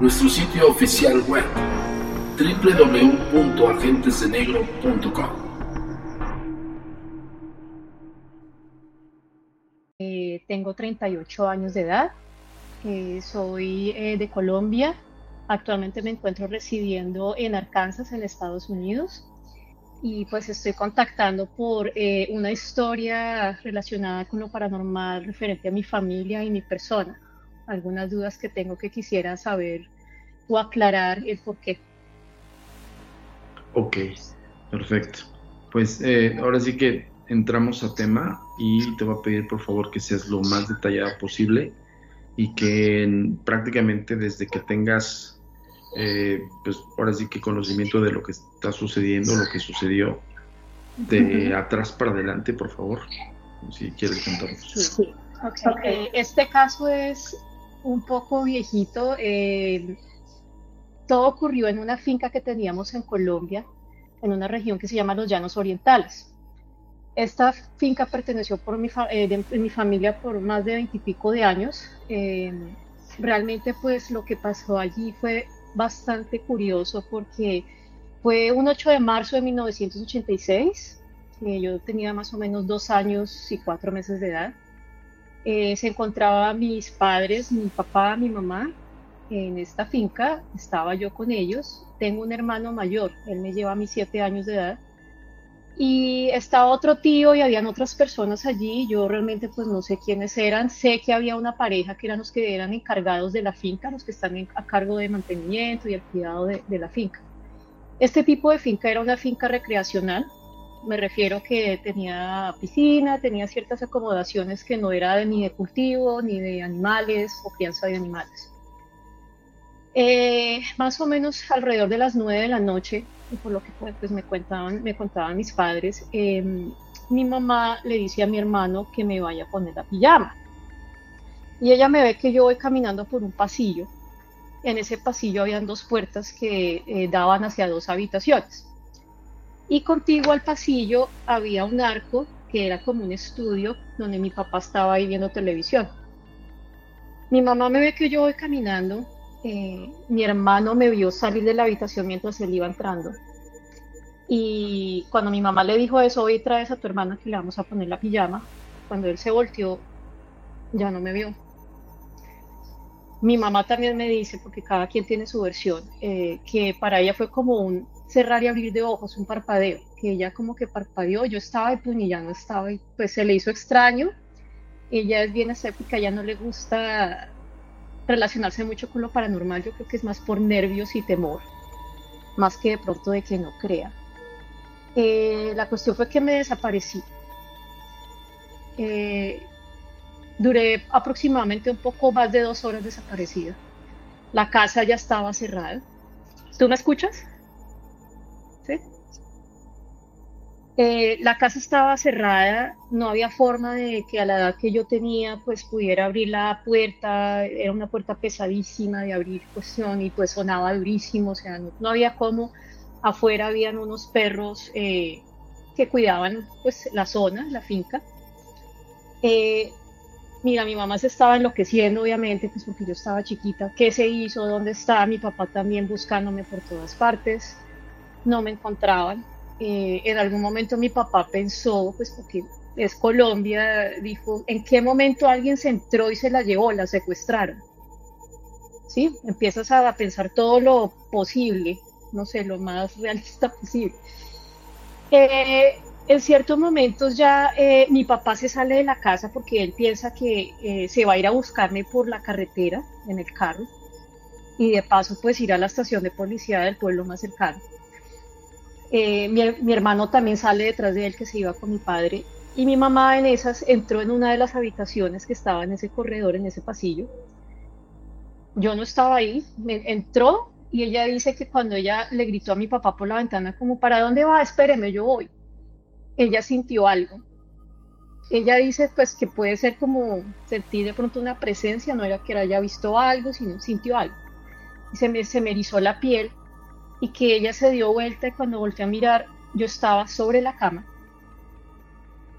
Nuestro sitio oficial web, www.agentesdenegro.com. Eh, tengo 38 años de edad, eh, soy eh, de Colombia, actualmente me encuentro residiendo en Arkansas, en Estados Unidos, y pues estoy contactando por eh, una historia relacionada con lo paranormal referente a mi familia y mi persona. Algunas dudas que tengo que quisiera saber o aclarar el por qué. Ok, perfecto. Pues eh, ahora sí que entramos a tema y te voy a pedir por favor que seas lo más detallada posible y que en- prácticamente desde que tengas, eh, pues ahora sí que conocimiento de lo que está sucediendo, lo que sucedió, de atrás para adelante, por favor, si quieres contarnos. Sí. Ok, eh, este caso es un poco viejito. eh, todo ocurrió en una finca que teníamos en Colombia, en una región que se llama los Llanos Orientales. Esta finca perteneció por mi, eh, familia por más de veintipico de años. eh, realmente pues lo que pasó allí fue bastante curioso porque fue un 8 de marzo de 1986. eh, yo tenía más o menos dos años y cuatro meses de edad eh, se encontraban mis padres, mi papá, mi mamá en esta finca, estaba yo con ellos, tengo un hermano mayor, él me lleva a mis siete años de edad, y estaba otro tío y habían otras personas allí, yo realmente pues no sé quiénes eran, sé que había una pareja que eran los que eran encargados de la finca, los que están a cargo de mantenimiento y el cuidado de la finca. Este tipo de finca era una finca recreacional, me refiero que tenía piscina, tenía ciertas acomodaciones que no era ni de cultivo, ni de animales o crianza de animales. Eh, más o menos alrededor de las 9 de la noche, por lo que pues, me contaban, me contaban mis padres, eh, mi mamá le dice a mi hermano que me vaya a poner la pijama. Y ella me ve que yo voy caminando por un pasillo. En ese pasillo habían dos puertas que eh, daban hacia dos habitaciones y contigo al pasillo había un arco que era como un estudio donde mi papá estaba ahí viendo televisión. Mi mamá me ve que yo voy caminando, eh, mi hermano me vio salir de la habitación mientras él iba entrando. Y cuando mi mamá le dijo eso, hoy traes a tu hermana que le vamos a poner la pijama, cuando él se volteó, ya no me vio. Mi mamá también me dice, porque cada quien tiene su versión, eh, que para ella fue como un cerrar y abrir de ojos, un parpadeo, que ella como que parpadeó, yo estaba y pum, y ya no estaba, y pues se le hizo extraño. Ella es bien escéptica, ya no le gusta relacionarse mucho con lo paranormal, yo creo que es más por nervios y temor. más que de pronto de que no crea. Eh, la cuestión fue que me desaparecí. Eh, duré aproximadamente un poco más de dos horas desaparecida. La casa ya estaba cerrada. ¿Tú me escuchas? Eh, la casa estaba cerrada, no había forma de que a la edad que yo tenía pues pudiera abrir la puerta, era una puerta pesadísima de abrir cuestión y pues sonaba durísimo, o sea, no, había cómo, afuera habían unos perros eh, que cuidaban pues la zona, la finca. Eh, mira, mi mamá se estaba enloqueciendo obviamente pues porque yo estaba chiquita, ¿qué se hizo? ¿Dónde está? Mi papá también buscándome por todas partes, no me encontraban eh, en algún momento mi papá pensó, pues porque es Colombia, dijo, ¿en qué momento alguien se entró y se la llevó, la secuestraron? ¿Sí? Empiezas a pensar todo lo posible, no sé, lo más realista posible. Eh, en ciertos momentos ya eh, mi papá se sale de la casa porque él piensa que se va a ir a buscarme por la carretera en el carro y de paso pues ir a la estación de policía del pueblo más cercano. Eh, mi, hermano también sale detrás de él que se iba con mi padre y mi mamá en esas entró en una de las habitaciones que estaba en ese corredor, en ese pasillo. Yo no estaba ahí, me entró y ella dice que cuando ella le gritó a mi papá por la ventana como, ¿para dónde va? Espéreme, yo voy. Ella sintió algo. Ella dice pues que puede ser como sentir de pronto una presencia, no era que haya visto algo, sino sintió algo. Y se me, se me erizó la piel y que ella se dio vuelta y cuando volteé a mirar yo estaba sobre la cama.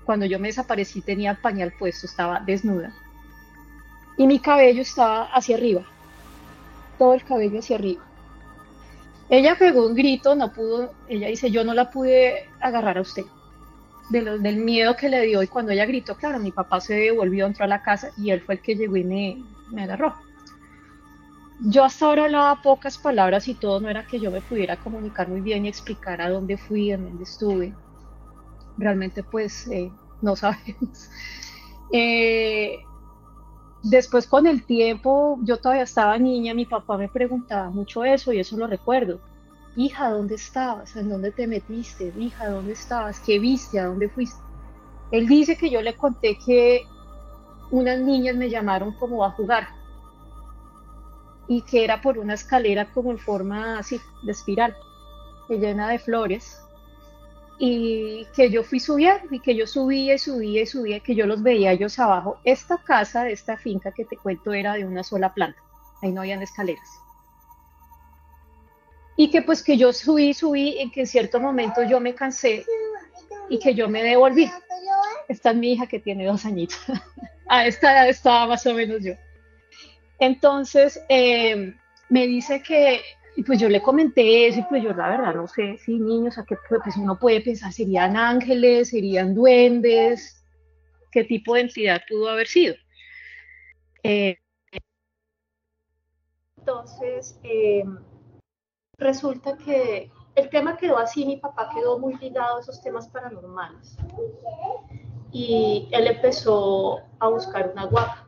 Cuando yo me desaparecí tenía el pañal puesto, estaba desnuda. Y mi cabello estaba hacia arriba, todo el cabello hacia arriba. Ella pegó un grito, no pudo, ella dice, yo no la pude agarrar a usted, de del miedo que le dio y cuando ella gritó, claro, mi papá se devolvió, entró a la casa y él fue el que llegó y me, me agarró yo hasta ahora hablaba pocas palabras y todo, no era que yo me pudiera comunicar muy bien y explicar a dónde fui, a dónde estuve. Realmente pues eh, no sabemos. Eh, después con el tiempo, yo todavía estaba niña, mi papá me preguntaba mucho eso y eso lo recuerdo. Hija, ¿dónde estabas? ¿En dónde te metiste? Hija, ¿dónde estabas? ¿Qué viste? ¿A dónde fuiste? Él dice que yo le conté que unas niñas me llamaron como a jugar y que era por una escalera como en forma así de espiral, llena de flores, y que yo fui subiendo y que yo subía y subía y subía, que yo los veía ellos abajo. Esta casa, esta finca que te cuento era de una sola planta, ahí no habían escaleras. Y que pues que yo subí, subí, y que en cierto momento yo me cansé y que yo me devolví. Esta es mi hija que tiene dos añitos. A esta edad estaba más o menos yo. Entonces, eh, me dice que, pues yo le comenté eso, y pues yo la verdad no sé si niños, a qué pues uno puede pensar, serían ángeles, serían duendes, qué tipo de entidad pudo haber sido. Eh, entonces, eh, resulta que el tema quedó así, mi papá quedó muy ligado a esos temas paranormales. Y él empezó a buscar una guapa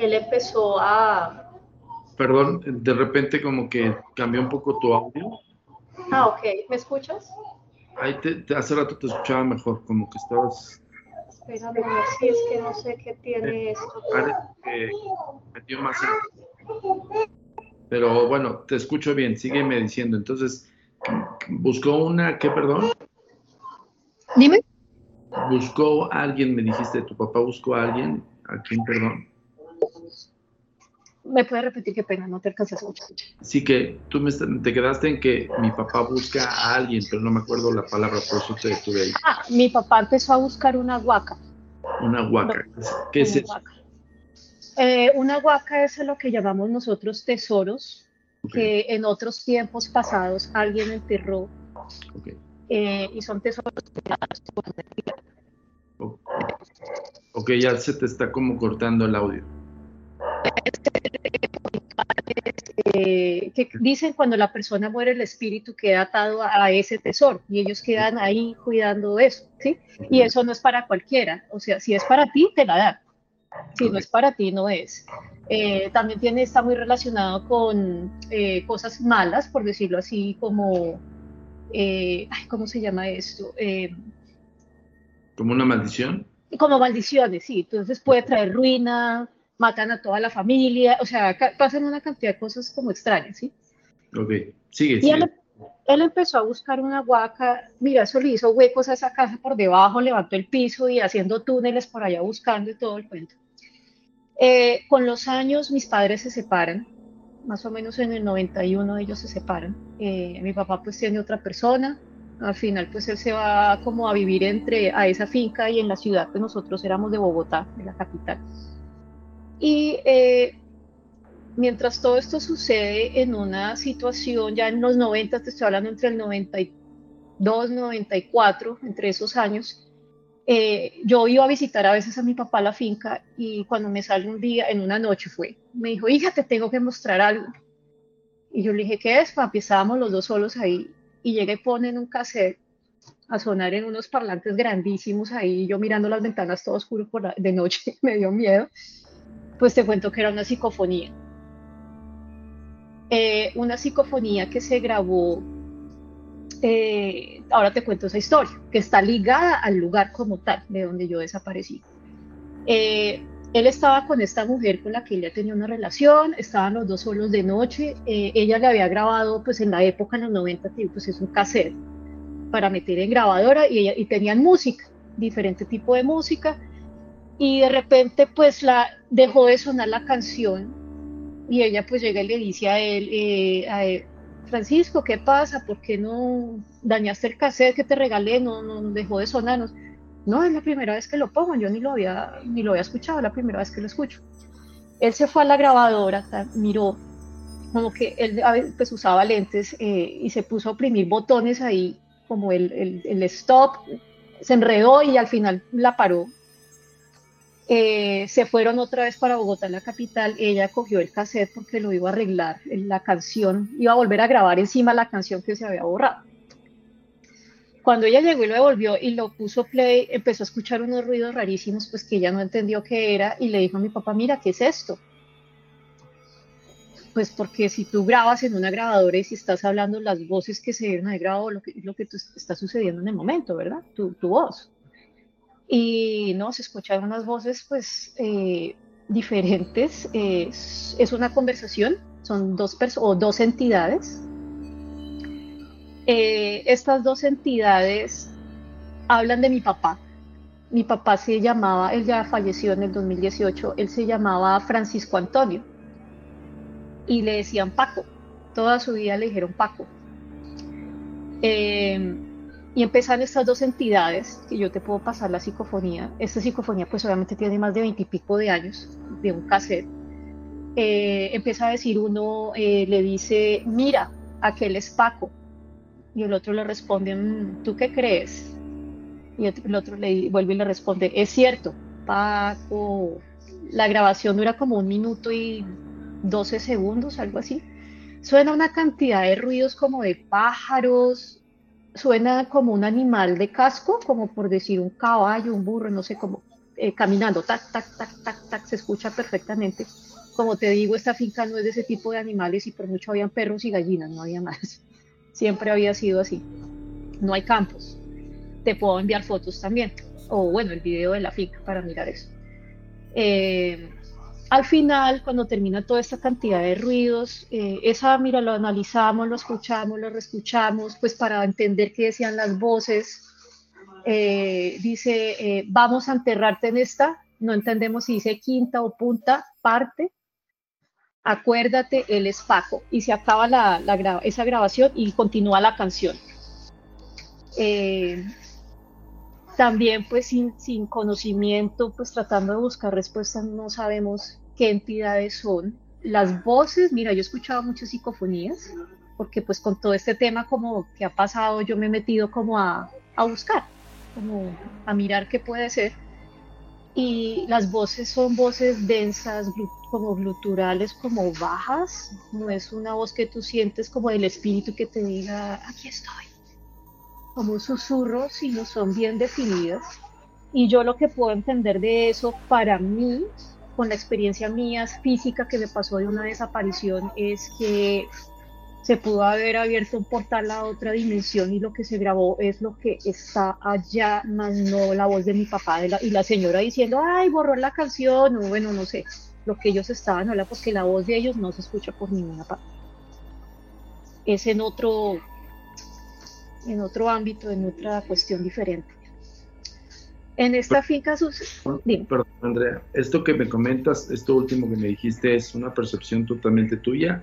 él empezó a... Perdón, de repente como que cambió un poco tu audio. Ah, ok. ¿Me escuchas? Ahí te, hace rato te escuchaba mejor, como que estabas... Espérame, si es que no sé qué tiene eh, esto. Parece que metió más Pero bueno, te escucho bien, sígueme diciendo. Entonces, ¿buscó una, qué, perdón? Dime. ¿Buscó a alguien, me dijiste, tu papá buscó a alguien? ¿A quién, perdón? ¿Me puedes repetir qué pena? No te alcancé a escuchar. Sí, que tú me, te quedaste en que mi papá busca a alguien, pero no me acuerdo la palabra, por eso te estuve ahí. Ah, mi papá empezó a buscar una huaca. Una huaca. ¿Qué es eso? Eh, una huaca es lo que llamamos nosotros tesoros, que en otros tiempos pasados alguien enterró. Eh, y son tesoros. Ok, ya se te está como cortando el audio. Que dicen cuando la persona muere el espíritu queda atado a, ese tesoro y ellos quedan ahí cuidando eso, ¿sí? Y eso no es para cualquiera, o sea, si es para ti, te la dan, Si no es para ti, no es. Eh, también tiene, está muy relacionado con eh, cosas malas, por decirlo así, como, eh, ¿cómo se llama esto? ¿Como una maldición? Como maldiciones, sí. Entonces puede traer ruina, matan a toda la familia, o sea, pasan una cantidad de cosas como extrañas, ¿sí? Ok, sigue. Y Él, él, empezó a buscar una huaca, mira, eso le hizo huecos a esa casa por debajo, levantó el piso y haciendo túneles por allá buscando y todo el cuento. Eh, con los años mis padres se separan, más o menos en el 91 ellos se separan. Eh, mi papá pues tiene otra persona, al final pues él se va como a vivir entre a esa finca y en la ciudad, pues nosotros éramos de Bogotá, de la capital. Y eh, mientras todo esto sucede en una situación ya en los 90, te estoy hablando entre el 92, 94, entre esos años, eh, yo iba a visitar a veces a mi papá a la finca y cuando me sale un día, en una noche fue, me dijo, hija, te tengo que mostrar algo. Y yo le dije, ¿qué es, papi? Estábamos los dos solos ahí y llegué y ponen un cassette a sonar en unos parlantes grandísimos ahí, yo mirando las ventanas todo oscuro por de noche, me dio miedo. Pues te cuento que era una psicofonía. Eh, una psicofonía que se grabó eh, ahora te cuento esa historia, que está ligada al lugar como tal, de donde yo desaparecí. Eh, él estaba con esta mujer con la que ella tenía una relación, estaban los dos solos de noche, eh, ella le había grabado pues en la época, en los 90, pues es un cassette para meter en grabadora y, ella, y tenían música, diferente tipo de música, y de repente pues la dejó de sonar la canción y ella pues llega y le dice a él, a él Francisco, ¿qué pasa? ¿Por qué no dañaste el cassette que te regalé? No, no dejó de sonarnos. No, es la primera vez que lo pongo, yo ni lo había, ni lo había escuchado, es la primera vez que lo escucho. Él se fue a la grabadora, miró, como que él pues usaba lentes eh, y se puso a oprimir botones ahí, como el, el, el stop, se enredó y al final la paró eh, se fueron otra vez para Bogotá, la capital. Ella cogió el cassette porque lo iba a arreglar, la canción, iba a volver a grabar encima la canción que se había borrado. Cuando ella llegó y lo devolvió y lo puso play, empezó a escuchar unos ruidos rarísimos, pues que ella no entendió qué era y le dijo a mi papá, mira, ¿qué es esto? Pues porque si tú grabas en una grabadora y si estás hablando las voces que se deben haber grabado, lo que, lo que está sucediendo en el momento, ¿verdad? Tu voz y no, se escucharon unas voces pues eh, diferentes. es una conversación, son dos personas o dos entidades. Eh, estas dos entidades hablan de mi papá. Mi papá se llamaba, él ya falleció en el 2018, él se llamaba Francisco Antonio y le decían Paco. Toda su vida le dijeron Paco. Eh, y empiezan estas dos entidades, que yo te puedo pasar la psicofonía. Esta psicofonía pues obviamente tiene más de veintipico de años, de un cassette. Eh, empieza a decir uno, eh, le dice, mira, aquel es Paco. Y el otro le responde, mm, ¿tú qué crees? Y el otro le vuelve y le responde, es cierto, Paco. La grabación dura como un minuto y doce segundos, algo así. Suena una cantidad de ruidos como de pájaros, suena como un animal de casco, como por decir un caballo, un burro, no sé cómo, eh, caminando, tac, tac, tac, tac, tac, se escucha perfectamente. Como te digo, esta finca no es de ese tipo de animales y por mucho habían perros y gallinas, no había más. Siempre había sido así. No hay campos. Te puedo enviar fotos también, o bueno, el video de la finca para mirar eso. Eh, al final, cuando termina toda esta cantidad de ruidos, eh, esa, mira, lo analizamos, lo escuchamos, lo reescuchamos, pues para entender qué decían las voces. Eh, dice, eh, vamos a enterrarte en esta, no entendemos si dice quinta o punta parte. Acuérdate, él es Paco. Y se acaba la, esa grabación y continúa la canción. También pues sin, sin, conocimiento, pues tratando de buscar respuestas, no sabemos qué entidades son. Las voces, mira, yo he escuchado muchas psicofonías, porque pues con todo este tema como que ha pasado, yo me he metido como a, a buscar, como a mirar qué puede ser. Y las voces son voces densas, como gluturales, como bajas. No es una voz que tú sientes como del espíritu que te diga, aquí estoy. Como susurros, sino son bien definidas. Y yo lo que puedo entender de eso, para mí, con la experiencia mía física que me pasó de una desaparición, es que se pudo haber abierto un portal a otra dimensión y lo que se grabó es lo que está allá, más no la voz de mi papá y la señora diciendo, ay, borró la canción, o bueno, no sé, lo que ellos estaban hablando, porque la voz de ellos no se escucha por ninguna parte. Es en otro, en otro ámbito, en otra cuestión diferente. En esta finca sus... Perdón, Andrea, esto que me comentas, esto último que me dijiste, ¿es una percepción totalmente tuya?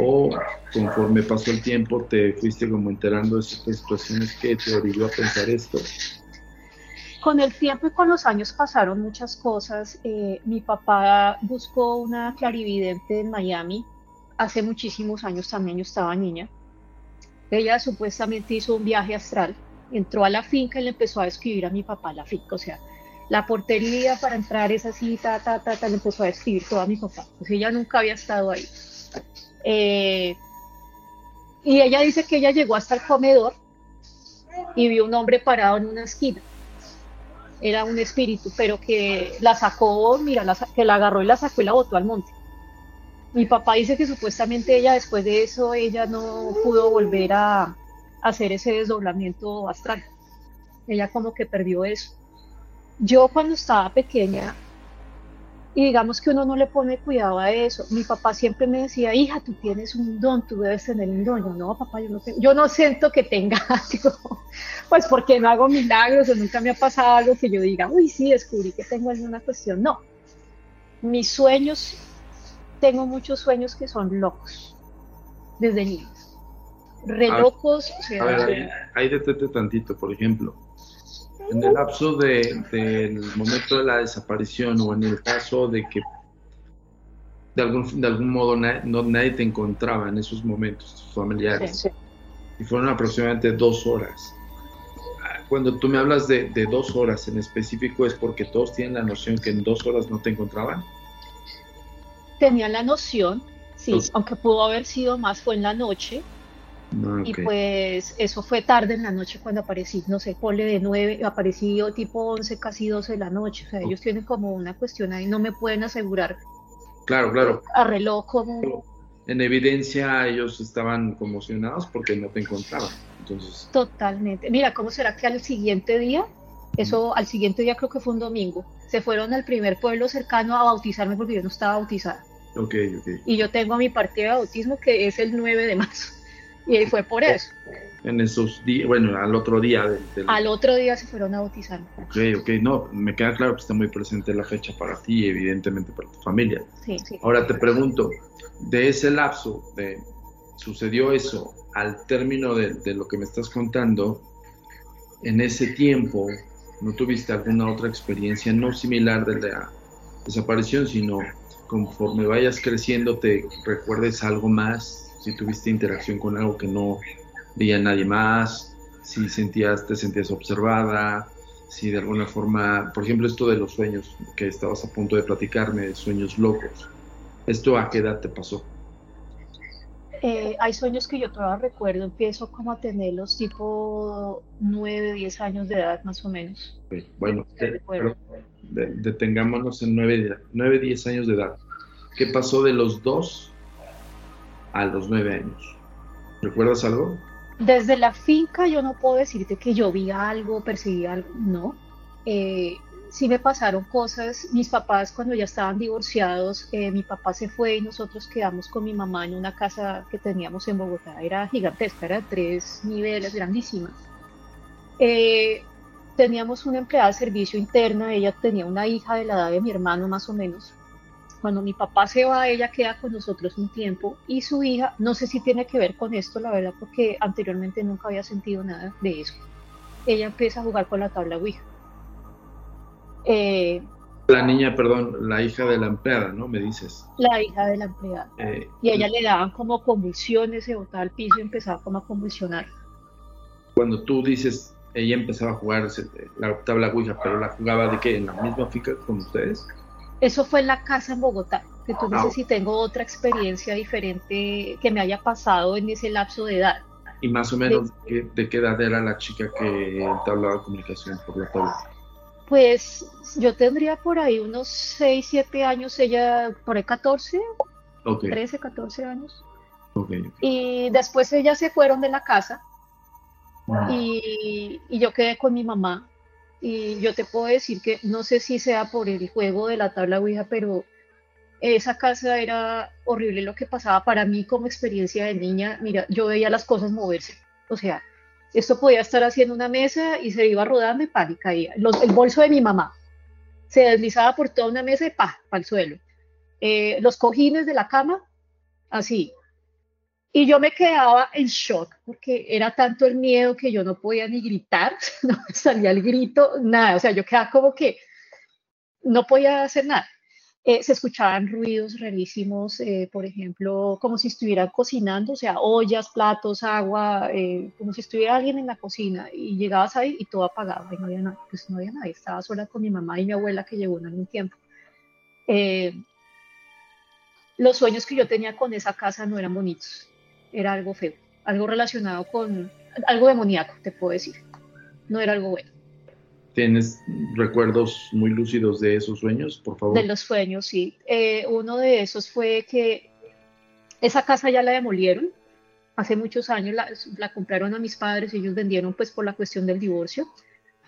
¿O conforme pasó el tiempo te fuiste como enterando de ciertas situaciones que te obligó a pensar esto? Con el tiempo y con los años pasaron muchas cosas. Eh, mi papá buscó una clarividente en Miami. Hace muchísimos años también yo estaba niña. Ella supuestamente hizo un viaje astral entró a la finca y le empezó a escribir a mi papá la finca, o sea, la portería para entrar es así, ta, ta, ta, ta, le empezó a escribir todo a mi papá, pues ella nunca había estado ahí. Eh, y ella dice que ella llegó hasta el comedor y vio un hombre parado en una esquina. Era un espíritu, pero que la sacó, mira, que la agarró y la sacó y la botó al monte. Mi papá dice que supuestamente ella después de eso, ella no pudo volver a, hacer ese desdoblamiento astral. Ella como que perdió eso. Yo cuando estaba pequeña, y digamos que uno no le pone cuidado a eso, mi papá siempre me decía, hija, tú tienes un don, tú debes tener un don. Yo, no, papá, yo no, yo no siento que tenga algo, pues porque no hago milagros o nunca me ha pasado algo que yo diga, uy, sí, descubrí que tengo alguna cuestión. No, mis sueños, tengo muchos sueños que son locos, desde niño re locos. a ver, ahí, detente tantito, por ejemplo. En el lapso del momento de la desaparición o en el caso de que de algún, de algún modo no, nadie te encontraba en esos momentos, tus familiares, y fueron aproximadamente dos horas. Cuando tú me hablas de, de dos horas en específico, ¿es porque todos tienen la noción que en dos horas no te encontraban? Tenían la noción, sí, aunque pudo haber sido más, fue en la noche, Ah, y pues eso fue tarde en la noche cuando aparecí, no sé, pole de 9, aparecí tipo 11, casi 12 de la noche. O sea, ellos tienen como una cuestión ahí, no me pueden asegurar. Claro, claro. A reloj como... En evidencia ellos estaban conmocionados porque no te encontraban. Entonces... Totalmente. Mira, ¿cómo será que al siguiente día, eso al siguiente día creo que fue un domingo, se fueron al primer pueblo cercano a bautizarme porque yo no estaba bautizada. Y yo tengo mi partido de bautismo que es el 9 de marzo. Y fue por eso. En esos días, bueno, al otro día. Del, Al otro día se fueron a bautizar. Ok, ok, no, me queda claro que está muy presente la fecha para ti y evidentemente para tu familia. Sí, sí. Ahora te pregunto, de ese lapso, de sucedió eso al término de, de lo que me estás contando, en ese tiempo, ¿no tuviste alguna otra experiencia no similar de la desaparición, sino conforme vayas creciendo te recuerdes algo más si tuviste interacción con algo que no veía nadie más, si sentías, te sentías observada, si de alguna forma, por ejemplo, esto de los sueños que estabas a punto de platicarme, sueños locos, ¿esto a qué edad te pasó? Eh, hay sueños que yo todavía recuerdo, empiezo como a tenerlos tipo 9, 10 años de edad más o menos. bueno, detengámonos en 9, 9, 10 años de edad. ¿Qué pasó de los dos a los nueve años. ¿Recuerdas algo? Desde la finca yo no puedo decirte que yo vi algo, percibí algo, no. Eh, sí me pasaron cosas. Mis papás cuando ya estaban divorciados, eh, mi papá se fue y nosotros quedamos con mi mamá en una casa que teníamos en Bogotá. Era gigantesca, era de tres niveles, grandísima. Eh, teníamos una empleada de servicio interna, ella tenía una hija de la edad de mi hermano más o menos. Cuando mi papá se va, ella queda con nosotros un tiempo y su hija, no sé si tiene que ver con esto, la verdad, porque anteriormente nunca había sentido nada de eso. Ella empieza a jugar con la tabla Ouija. Eh, la niña, perdón, la hija de la empleada, ¿no? Me dices. La hija de la empleada. Eh, y a ella le daban como convulsiones, se botaba al piso y empezaba como a convulsionar. Cuando tú dices, ella empezaba a jugar la tabla Ouija, pero la jugaba de qué, en la misma finca con ustedes? Eso fue en la casa en Bogotá, que tú dices si tengo otra experiencia diferente que me haya pasado en ese lapso de edad. ¿Y más o menos de, qué edad era la chica que entablaba comunicación por la tabla? Pues yo tendría por ahí unos 6, 7 años, ella por ahí 14, Ok, 13, 14 años. ok. Y después ellas se fueron de la casa y, y yo quedé con mi mamá. Y yo te puedo decir que no sé si sea por el juego de la tabla Ouija, pero esa casa era horrible lo que pasaba para mí como experiencia de niña. Mira, yo veía las cosas moverse. O sea, esto podía estar haciendo una mesa y se iba rodando y pan, y caía. Los- el bolso de mi mamá se deslizaba por toda una mesa y pa, para el suelo. Eh, los cojines de la cama, así. Y yo me quedaba en shock porque era tanto el miedo que yo no podía ni gritar, no salía el grito, nada. O sea, yo quedaba como que no podía hacer nada. Eh, se escuchaban ruidos rarísimos, eh, por ejemplo, como si estuvieran cocinando, o sea, ollas, platos, agua, eh, como si estuviera alguien en la cocina y llegabas ahí y todo apagado y no había nada, pues no había nadie, estaba sola con mi mamá y mi abuela que llegó en algún tiempo. Los sueños que yo tenía con esa casa no eran bonitos, era algo feo, algo relacionado con algo demoníaco, te puedo decir, no era algo bueno. ¿Tienes recuerdos muy lúcidos de esos sueños, por favor? De los sueños, sí. Eh, uno de esos fue que esa casa ya la demolieron. Hace muchos años la, compraron a mis padres, ellos vendieron pues por la cuestión del divorcio.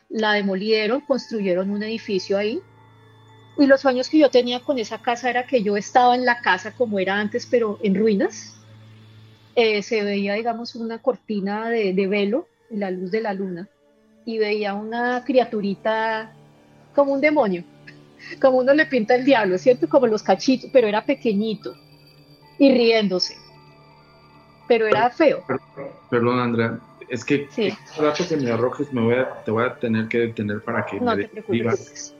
La demolieron, construyeron un edificio ahí. Y los sueños que yo tenía con esa casa era que yo estaba en la casa como era antes, pero en ruinas. Eh, se veía, digamos, una cortina de, de velo, la luz de la luna, y veía una criaturita como un demonio como uno le pinta el diablo, ¿cierto? Como los cachitos, pero era pequeñito y riéndose. Pero era feo. Perdón, Andrea, es que Sí. el dato que me arrojes me voy a, te voy a tener que detener para que No me describas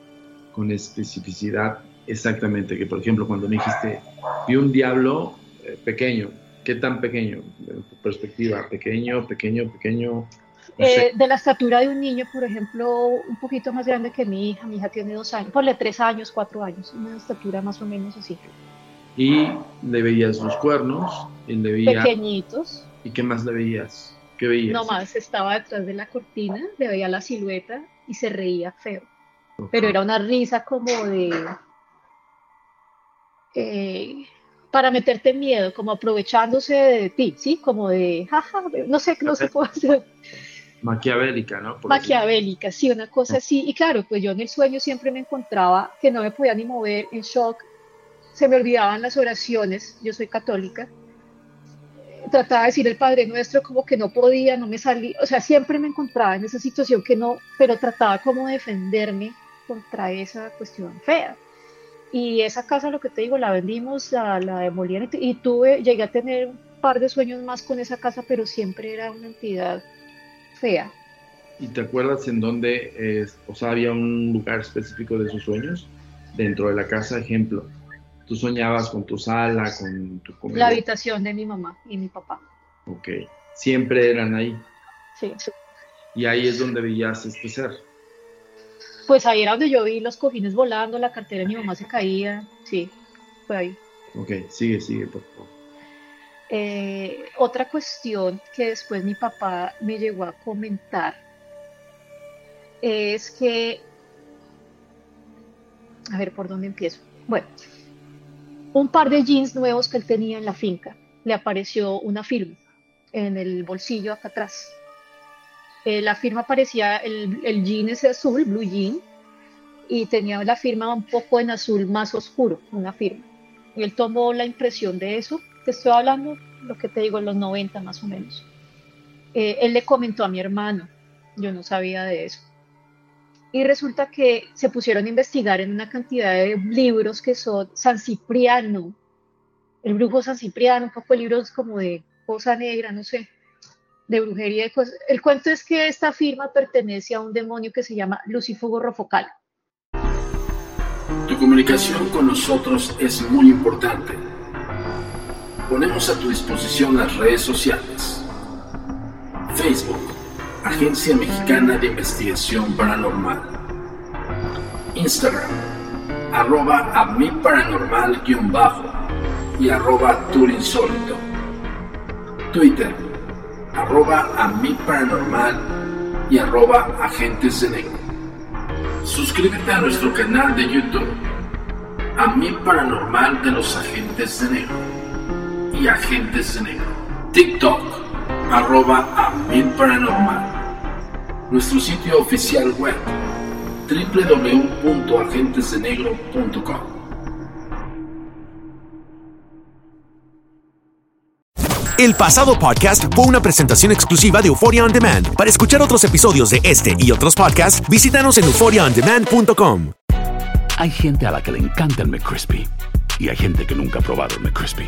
con especificidad exactamente. Que, por ejemplo, cuando me dijiste, vi un diablo eh, pequeño, ¿qué tan pequeño? Tu perspectiva, pequeño, pequeño, pequeño. No. Eh, de la estatura de un niño, por ejemplo, un poquito más grande que mi hija. Mi hija tiene dos años, ponle tres años, cuatro años, una estatura más o menos así. Y le veías los cuernos, y le veías. Pequeñitos, ¿Y qué más le veías? ¿Qué veías? nomás estaba detrás de la cortina, le veía la silueta y se reía feo. Pero era una risa como de eh, para meterte en miedo, como aprovechándose de ti, ¿sí? Como de, jaja, no sé, no sé cómo hacer, Maquiavélica, ¿no? Por maquiavélica, sí, una cosa así. Y claro, pues yo en el sueño siempre me encontraba que no me podía ni mover, en shock, se me olvidaban las oraciones, yo soy católica. Trataba de decir el Padre Nuestro como que no podía, no me salía, o sea, siempre me encontraba en esa situación que no, pero trataba como de defenderme contra esa cuestión fea. Y esa casa, lo que te digo, la vendimos, la, la demolieron y tuve, llegué a tener un par de sueños más con esa casa, pero siempre era una entidad fea. ¿Y te acuerdas en dónde, o sea, había un lugar específico de sus sueños? Dentro de la casa, ejemplo. Tú soñabas con tu sala, con tu La comedor. habitación de mi mamá y mi papá. Ok. Siempre eran ahí. Sí. Y ahí es donde veías este ser. Pues ahí era donde yo vi los cojines volando, la cartera de mi mamá se caía. Sí, fue ahí. Ok, sigue, sigue, por favor. Eh, otra cuestión que después mi papá me llegó a comentar es que, a ver por dónde empiezo. Bueno, un par de jeans nuevos que él tenía en la finca, le apareció una firma en el bolsillo acá atrás. Eh, la firma parecía, el, jean ese azul, blue jean, y tenía la firma un poco en azul más oscuro, una firma. Y él tomó la impresión de eso. Te estoy hablando, lo que te digo, en los 90 más o menos. Eh, él le comentó a mi hermano, yo no sabía de eso. Y resulta que se pusieron a investigar en una cantidad de libros que son San Cipriano, el brujo San Cipriano, un poco de libros como de cosa negra, no sé, de brujería y cosas. El cuento es que esta firma pertenece a un demonio que se llama Lucifugo Rofocal. Tu comunicación con nosotros es muy importante. Ponemos a tu disposición las redes sociales. Facebook, Agencia Mexicana de Investigación Paranormal. Instagram, arroba a mi paranormal guion bajo y arroba turinsólito. Twitter, arroba a mi paranormal y arroba agentes de negro. Suscríbete a nuestro canal de YouTube, a mi paranormal de los agentes de negro y agentes de negro. TikTok, arroba a mi paranormal. Nuestro sitio oficial web, www.agentesdenegro.com. El pasado podcast fue una presentación exclusiva de Euphoria On Demand. Para escuchar otros episodios de este y otros podcasts, visítanos en euphoriaondemand.com. Hay gente a la que le encanta el McCrispy y hay gente que nunca ha probado el McCrispy.